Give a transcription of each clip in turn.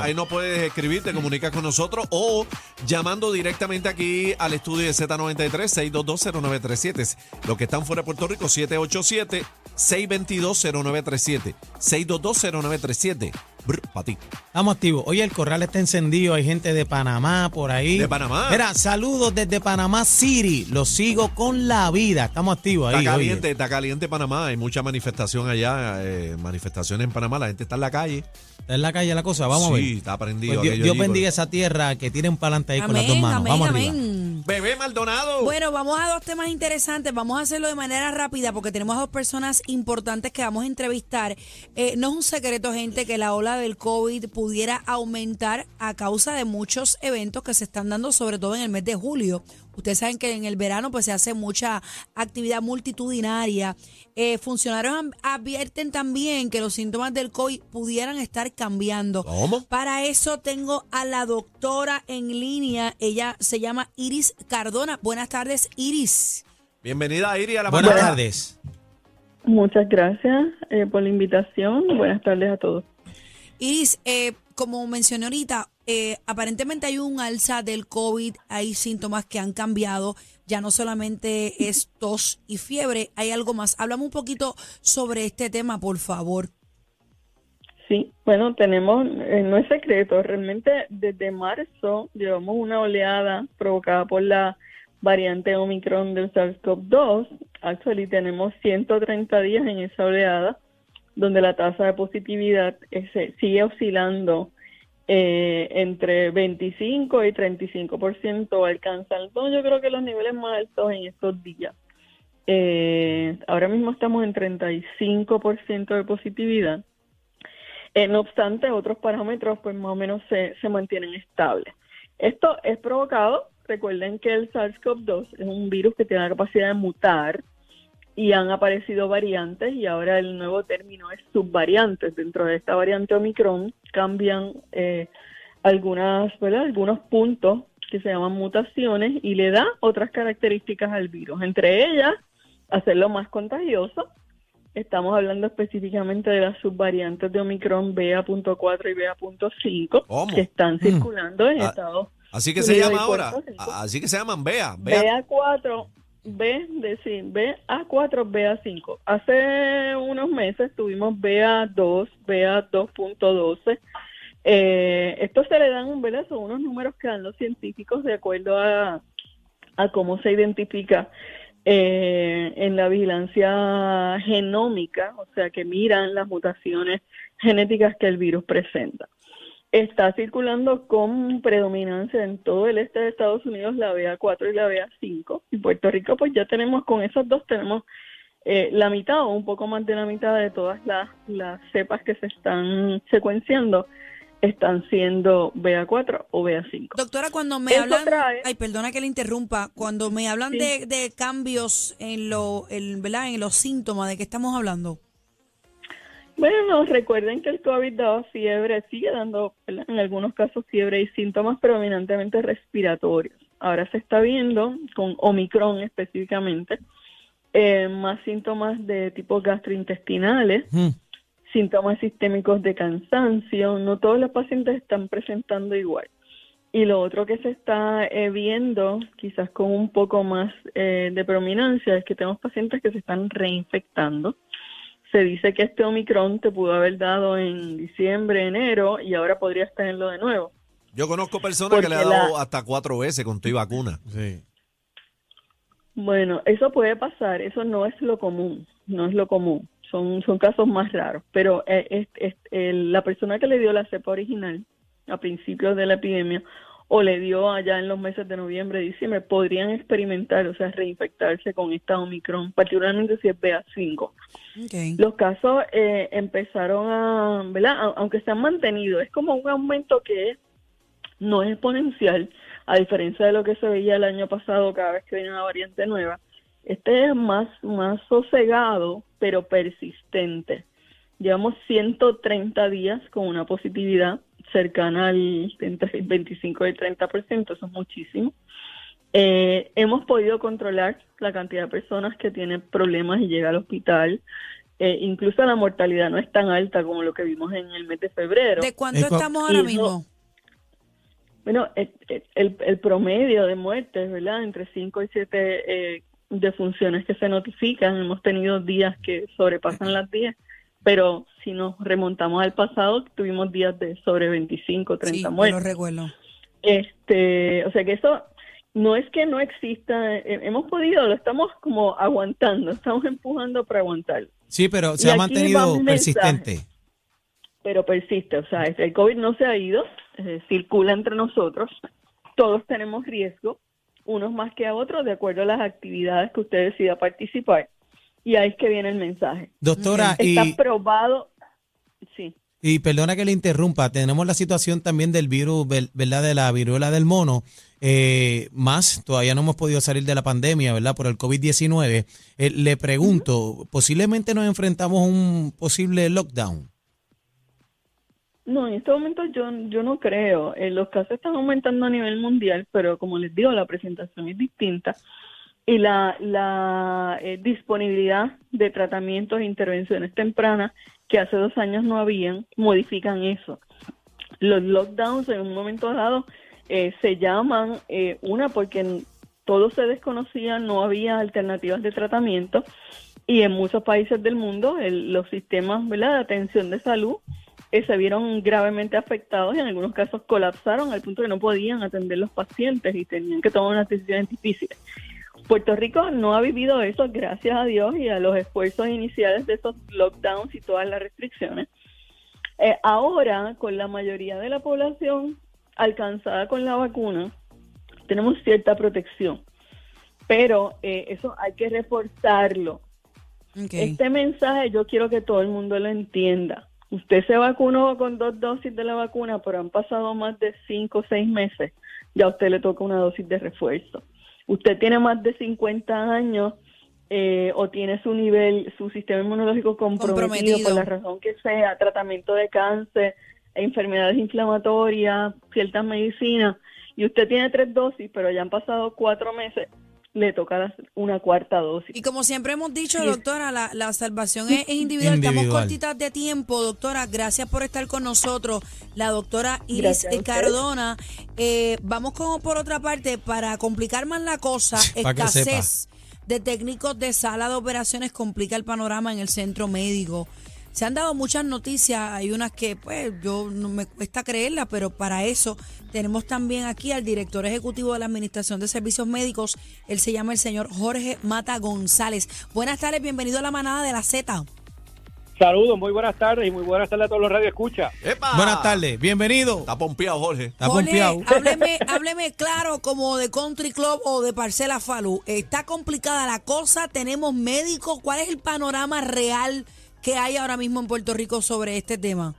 Ahí no puedes escribir, te comunicas con nosotros o llamando directamente aquí al estudio de Z93 6220937. Los que están fuera de Puerto Rico 787 6220937. 6220937. Para ti. Estamos activos. Oye, el corral está encendido. Hay gente de Panamá por ahí. De Panamá. Mira, saludos desde Panamá City. Los sigo con la vida. Estamos activos ahí. Está oye. caliente, está caliente Panamá. Hay mucha manifestación allá, eh, manifestaciones en Panamá. La gente está en la calle. Está en la calle la cosa. Vamos a ver. Sí, está prendido. Pues Dios, aquello Dios allí, bendiga pues. esa tierra que tienen para adelante ahí con las dos Amén, manos. amén, Vamos arriba. Bebé Maldonado. Bueno, vamos a dos temas interesantes. Vamos a hacerlo de manera rápida porque tenemos a dos personas importantes que vamos a entrevistar. Eh, no es un secreto, gente, que la ola del COVID pudiera aumentar a causa de muchos eventos que se están dando, sobre todo en el mes de julio. Ustedes saben que en el verano pues se hace mucha actividad multitudinaria. Eh, funcionarios advierten también que los síntomas del COVID pudieran estar cambiando. ¿Cómo? Para eso tengo a la doctora en línea. Ella se llama Iris Cardona. Buenas tardes, Iris. Bienvenida, Iri, a la Buenas mañana. tardes. Muchas gracias eh, por la invitación. Buenas tardes a todos. Iris, eh, como mencioné ahorita, eh, aparentemente hay un alza del COVID, hay síntomas que han cambiado, ya no solamente es tos y fiebre, hay algo más. Háblame un poquito sobre este tema, por favor. Sí, bueno, tenemos, eh, no es secreto, realmente desde marzo llevamos una oleada provocada por la variante Omicron del SARS-CoV-2. Actually tenemos 130 días en esa oleada donde la tasa de positividad eh, se- sigue oscilando eh, entre 25 y 35% alcanzando yo creo que los niveles más altos en estos días. Eh, ahora mismo estamos en 35% de positividad. Eh, no obstante, otros parámetros pues más o menos se, se mantienen estables. Esto es provocado, recuerden que el SARS-CoV-2 es un virus que tiene la capacidad de mutar y han aparecido variantes y ahora el nuevo término es subvariantes. Dentro de esta variante Omicron cambian eh, algunas, ¿verdad? algunos puntos que se llaman mutaciones y le da otras características al virus, entre ellas hacerlo más contagioso. Estamos hablando específicamente de las subvariantes de Omicron BA.4 y BA.5 ¿Cómo? que están circulando en Ah, Estados Así que se Unidos llama ahora. Así que se llaman. Bea. BA4, B, decir, BA4, BA5. Hace unos meses tuvimos BA2, BA2.12. Eh, esto se le dan, ¿verdad? Son unos números que dan los científicos de acuerdo a, a cómo se identifica eh, en la vigilancia genómica, o sea, que miran las mutaciones genéticas que el virus presenta está circulando con predominancia en todo el este de Estados Unidos la BA4 y la BA5. Y Puerto Rico, pues ya tenemos, con esas dos tenemos eh, la mitad o un poco más de la mitad de todas las, las cepas que se están secuenciando están siendo BA4 o BA5. Doctora, cuando me hablan, trae- ay, perdona que le interrumpa, cuando me hablan Sí. de, de cambios en lo, en, ¿verdad? en los síntomas, ¿de qué estamos hablando? Bueno, recuerden que el COVID daba fiebre, sigue dando ¿verdad? en algunos casos fiebre y síntomas predominantemente respiratorios. Ahora se está viendo, con Omicron específicamente, eh, más síntomas de tipo gastrointestinales, Hmm. síntomas sistémicos de cansancio. No todos los pacientes están presentando igual. Y lo otro que se está eh, viendo, quizás con un poco más eh, de prominancia, es que tenemos pacientes que se están reinfectando. Se dice que este Omicron te pudo haber dado en diciembre, enero, y ahora podrías tenerlo de nuevo. Yo conozco personas que le han dado la- hasta cuatro veces con tu y vacuna. Sí. Bueno, eso puede pasar, eso no es lo común, no es lo común, son, son casos más raros, pero eh, es- es- el- la persona que le dio la cepa original a principios de la epidemia o le dio allá en los meses de noviembre, diciembre, podrían experimentar, o sea, reinfectarse con esta Omicron, particularmente si es BA5. Okay. Los casos eh, empezaron a, ¿verdad? A- aunque se han mantenido, es como un aumento que no es exponencial, a diferencia de lo que se veía el año pasado cada vez que viene una variante nueva. Este es más, más sosegado, pero persistente. Llevamos 130 días con una positividad cercana al entre el 25 y el 30%, eso es muchísimo. Eh, hemos podido controlar la cantidad de personas que tienen problemas y llega al hospital. Eh, incluso la mortalidad no es tan alta como lo que vimos en el mes de febrero. ¿De cuánto Eh, estamos ahora mismo? Bueno, el, el- el promedio de muertes, ¿verdad? Entre 5 y 7 eh, defunciones que se notifican. Hemos tenido días que sobrepasan las 10, pero si nos remontamos al pasado, tuvimos días de sobre 25, 30 Sí, lo muertes. recuerdo. Este, o sea que eso no es que no exista, eh, hemos podido, lo estamos como aguantando, estamos empujando para aguantar, Sí, pero se Y ha mantenido mensaje. persistente. pero persiste, o sea, el COVID no se ha ido, eh, circula entre nosotros, todos tenemos riesgo, unos más que a otros, de acuerdo a las actividades que usted decida participar, y ahí es que viene el mensaje. Doctora, y, Está probado, sí. y perdona que le interrumpa, tenemos la situación también del virus, ¿verdad? De la viruela del mono. Eh, más, todavía no hemos podido salir de la pandemia, ¿verdad? Por el COVID-19. Eh, le pregunto, posiblemente nos enfrentamos a un posible lockdown. No, en este momento yo, yo no creo. Eh, los casos están aumentando a nivel mundial, pero como les digo, la presentación es distinta y la, eh, disponibilidad de tratamientos e intervenciones tempranas que hace dos años no habían, modifican eso. Los lockdowns en un momento dado eh, se llaman, eh, una porque todo se desconocía, no había alternativas de tratamiento y en muchos países del mundo los sistemas ¿verdad? de atención de salud eh, se vieron gravemente afectados y en algunos casos colapsaron al punto que no podían atender los pacientes y tenían que tomar unas decisiones difíciles. Puerto Rico no ha vivido eso, gracias a Dios y a los esfuerzos iniciales de esos lockdowns y todas las restricciones. Eh, ahora, con la mayoría de la población alcanzada con la vacuna, tenemos cierta protección, pero eh, eso hay que reforzarlo. Este mensaje yo quiero que todo el mundo lo entienda. Usted se vacunó con dos dosis de la vacuna, pero han pasado más de cinco o seis meses. Ya a usted le toca una dosis de refuerzo. Usted tiene más de 50 años eh, o tiene su nivel, su sistema inmunológico comprometido, Comprometido. por la razón que sea, tratamiento de cáncer, enfermedades inflamatorias, ciertas medicinas, y usted tiene tres dosis, pero ya han pasado cuatro meses, le toca la- una cuarta dosis. Y como siempre hemos dicho, Sí. doctora, la, la salvación es, es individual. Estamos cortitas de tiempo, doctora. Gracias por estar con nosotros. La doctora Iris. Cardona. Eh, vamos como por otra parte, para complicar más la cosa, escasez de técnicos de sala de operaciones complica el panorama en el centro médico. Se han dado muchas noticias, hay unas que pues yo no me cuesta creerlas, pero para eso tenemos también aquí al director ejecutivo de la Administración de Servicios Médicos, él se llama el señor Jorge Mata González. Buenas tardes, bienvenido a la manada de la Z. Saludos, muy buenas tardes y muy buenas tardes a todos los radio escucha. ¡Epa! Buenas tardes, bienvenido. Está pompeado, Jorge. Está Jorge, pompeado. hábleme, hábleme claro como de Country Club o de Parcela Falú. Está complicada la cosa, tenemos médicos. ¿Cuál es el panorama real que hay ahora mismo en Puerto Rico sobre este tema?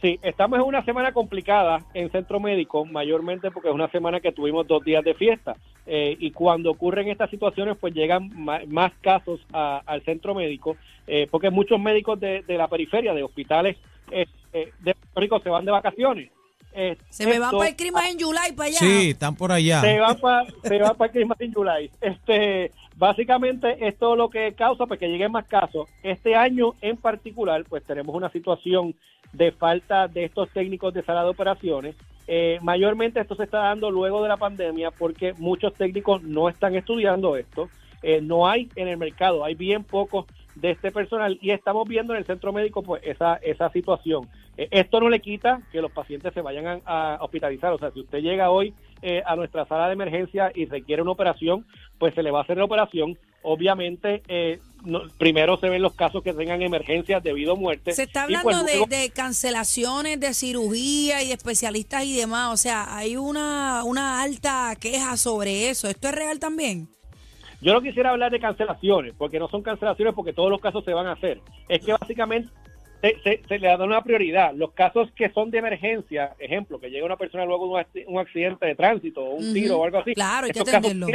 Sí, estamos en una semana complicada en centro médico, mayormente porque es una semana que tuvimos dos días de fiesta. Eh, y cuando ocurren estas situaciones, pues llegan más casos a- al centro médico, eh, porque muchos médicos de, de la periferia, de hospitales eh, eh, de Puerto Rico, se van de vacaciones. Eh, Se me van para el crimen en July, para allá. Sí, están por allá. se va para se va para Christmas in July. Este, básicamente esto lo que causa pues que lleguen más casos. Este año en particular, pues tenemos una situación de falta de estos técnicos de sala de operaciones. Eh, mayormente esto se está dando luego de la pandemia porque muchos técnicos no están estudiando esto. Eh, no hay en el mercado, hay bien pocos de este personal y estamos viendo en el centro médico pues esa, esa situación. Eh, esto no le quita que los pacientes se vayan a, a hospitalizar. O sea, si usted llega hoy eh, a nuestra sala de emergencia y requiere una operación, pues se le va a hacer la operación. Obviamente, eh, no- primero se ven los casos que tengan emergencias debido a muerte. Se está y, hablando pues, de, luego- de cancelaciones de cirugía y de especialistas y demás. O sea, hay una, una alta queja sobre eso. ¿Esto es real también? Yo no quisiera hablar de cancelaciones, porque no son cancelaciones porque todos los casos se van a hacer. Es que básicamente se, se- se le da una prioridad. Los casos que son de emergencia, ejemplo, que llega una persona luego de un acci- un accidente de tránsito o un tiro o algo así. Claro, hay que atenderlo.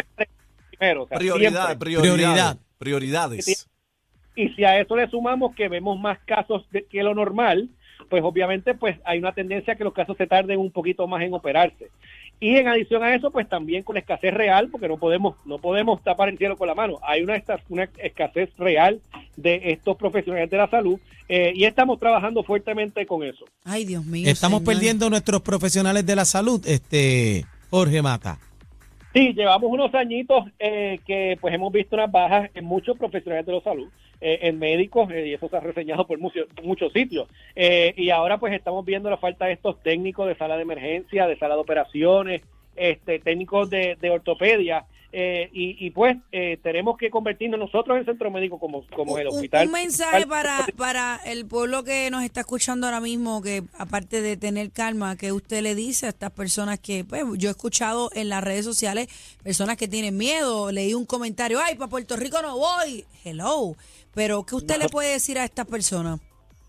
primero, o sea, Prioridad, siempre. prioridad, prioridades. Y si a eso le sumamos que vemos más casos de- que lo normal, pues obviamente pues hay una tendencia a que los casos se tarden un poquito más en operarse. Y en adición a eso, pues también con escasez real, porque no podemos no podemos tapar el cielo con la mano. Hay una, una escasez real de estos profesionales de la salud eh, y estamos trabajando fuertemente con eso. Ay, Dios mío. Estamos señor. perdiendo nuestros profesionales de la salud, este Jorge Mata. Sí, llevamos unos añitos eh, que pues hemos visto unas bajas en muchos profesionales de la salud, eh, en médicos, eh, y eso se ha reseñado por muchos, sitios. Eh, y ahora pues estamos viendo la falta de estos técnicos de sala de emergencia, de sala de operaciones, este, técnicos de, de ortopedia, eh, y, y, pues eh, tenemos que convertirnos nosotros en centro médico como, como el hospital. Un, mensaje para, para el pueblo que nos está escuchando ahora mismo, que aparte de tener calma, que usted le dice a estas personas que, pues, yo he escuchado en las redes sociales personas que tienen miedo, leí un comentario, ay, para Puerto Rico no voy, hello, pero ¿qué usted le puede decir a estas personas?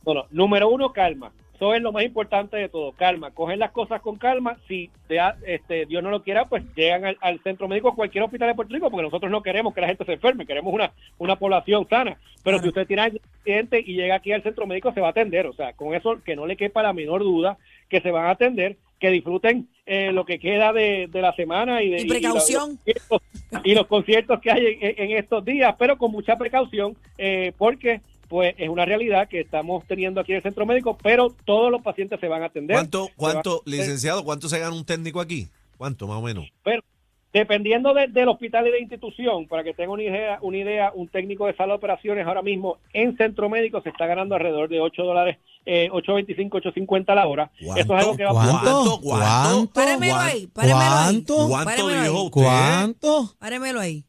Bueno, número uno, calma. Eso es lo más importante de todo, calma. Cogen las cosas con calma. Si te ha- este, Dios no lo quiera, pues llegan al, al centro médico, cualquier hospital de Puerto Rico, porque nosotros no queremos que la gente se enferme, queremos una, una población sana. Pero Claro. si usted tiene algún accidente y llega aquí al centro médico, se va a atender. O sea, con eso que no le quepa la menor duda que se van a atender, que disfruten eh, lo que queda de, de la semana y de Y precaución. y los, conciertos- y los conciertos que hay en, en estos días, pero con mucha precaución, eh, porque pues es una realidad que estamos teniendo aquí en el centro médico, pero todos los pacientes se van a atender. ¿Cuánto, cuánto, atender, licenciado, cuánto se gana un técnico aquí? ¿Cuánto, más o menos? Pero dependiendo de- del hospital y de institución, para que tenga una idea, una idea, un técnico de sala de operaciones ahora mismo en centro médico se está ganando alrededor de 8 dólares, eh, 8.25, 8.50 la hora. Eso es algo que va ¿Cuánto? ¿Cuánto? ¿Cuánto? Páremelo ¿Cuánto? ahí, páremelo ahí. ¿Cuánto? ¿Cuánto Páremelo dijo ahí. usted? ¿Cuánto? Páremelo ahí.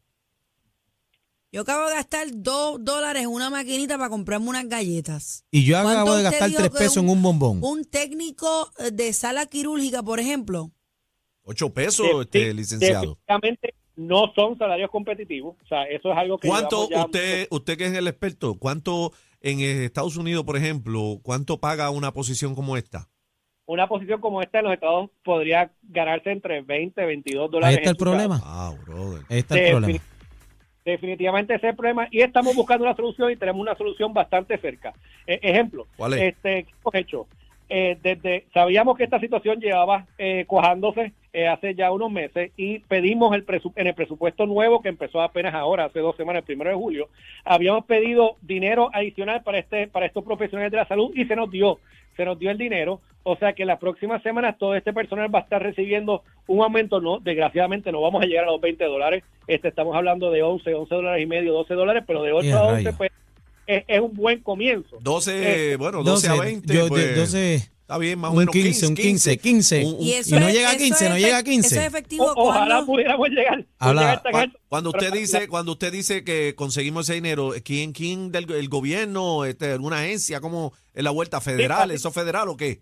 Yo acabo de gastar dos dólares en una maquinita para comprarme unas galletas. Y yo ¿Cuánto acabo de usted gastar tres pesos en un bombón. Un técnico eh, de sala quirúrgica, por ejemplo. Ocho pesos, De- este, licenciado. Definitivamente no son salarios competitivos. O sea, eso es algo que ¿Cuánto llevamos ya usted, usted que es el experto, cuánto en eh, Estados Unidos, por ejemplo, cuánto paga una posición como esta? una posición como esta en los estados podría ganarse entre 20 22 Ahí dólares. está el en su casa. problema. Ah, brother. Ahí está el problema. Definitivamente ese es el problema y estamos buscando una solución y tenemos una solución bastante cerca. E- ejemplo, ¿Cuál es? este, ¿qué hemos hecho? Eh, desde sabíamos que esta situación llevaba eh, cuajándose eh, hace ya unos meses y pedimos el presu- en el presupuesto nuevo que empezó apenas ahora, hace dos semanas, el primero de julio, habíamos pedido dinero adicional para este para estos profesionales de la salud y se nos dio, se nos dio el dinero, o sea que las próximas semanas todo este personal va a estar recibiendo un aumento, no, desgraciadamente no vamos a llegar a los 20 dólares, este estamos hablando de 11, 11 dólares y medio, 12 dólares, pero de 8 Ya, a 11 rayos. pues es, es un buen comienzo. 12, Eh, bueno, 12, a 20. yo- pues, de- 12 está bien, más o un menos 15, un 15, 15. Un- un- Y, eso y no es- llega a eso 15, es no llega a efec- 15. Eso es efectivo O- ojalá pudiéramos llegar, Habla- llegar. Cuando usted dice, cuando usted dice que conseguimos ese dinero, ¿quién, quién del el gobierno, este, alguna agencia, como en la vuelta federal, Sí, eso federal o qué?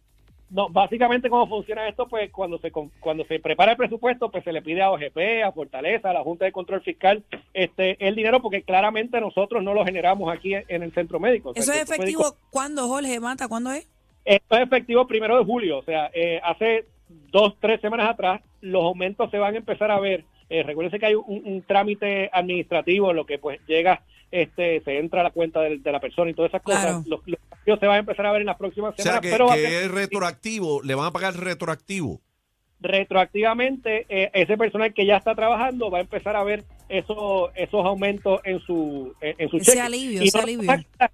No, básicamente cómo funciona esto, pues cuando se cuando se prepara el presupuesto, pues se le pide a OGP, a Fortaleza, a la Junta de Control Fiscal, este el dinero porque claramente nosotros no lo generamos aquí en el centro médico. Eso es centro médico- efectivo cuando, Jorge Mata, ¿cuándo es? Esto es efectivo primero de julio, o sea, eh, hace dos, tres semanas atrás, los aumentos se van a empezar a ver. Eh, recuérdense que hay un, un trámite administrativo, en lo que pues llega, este, se entra a la cuenta del- de, la persona y todas esas Claro. cosas. Los, los cambios se van a empezar a ver en las próximas O sea, semanas, que, pero va a que ser- es retroactivo, le van a pagar retroactivo. retroactivamente eh, ese personal que ya está trabajando va a empezar a ver esos esos aumentos en su en, en su Ese cheque. alivio, Y ese no, alivio. Nos vamos a quedar-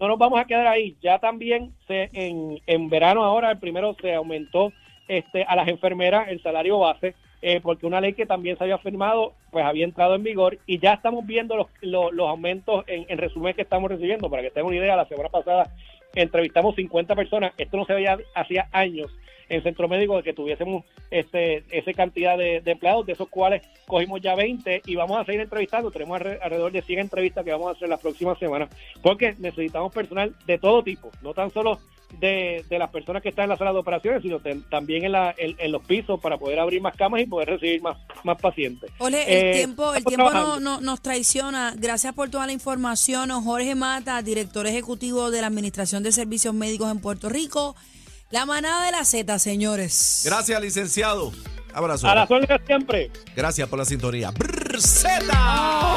no nos vamos a quedar ahí ya también se en, en verano ahora el primero se aumentó este a las enfermeras el salario base eh, porque una ley que también se había firmado pues había entrado en vigor y ya estamos viendo los, los, los aumentos en, en resumen que estamos recibiendo para que tengan una idea la semana pasada entrevistamos 50 personas esto no se veía hacía años en centro médico de que tuviésemos este esa cantidad de, empleados, de esos cuales cogimos ya 20 y vamos a seguir entrevistando. Tenemos alre- alrededor de 100 entrevistas que vamos a hacer las próximas semanas, porque necesitamos personal de todo tipo, no tan solo de, de las personas que están en la sala de operaciones, sino ten- también en, la, en, en los pisos para poder abrir más camas y poder recibir más, más pacientes. Jorge, el Eh, tiempo, el tiempo no, nos traiciona. Gracias por toda la información. Jorge Mata, director ejecutivo de la Administración de Servicios Médicos en Puerto Rico. La manada de la Z, señores. Gracias, licenciado. Abrazo. A órdenes siempre. Gracias por la sintonía. Brr, Zeta.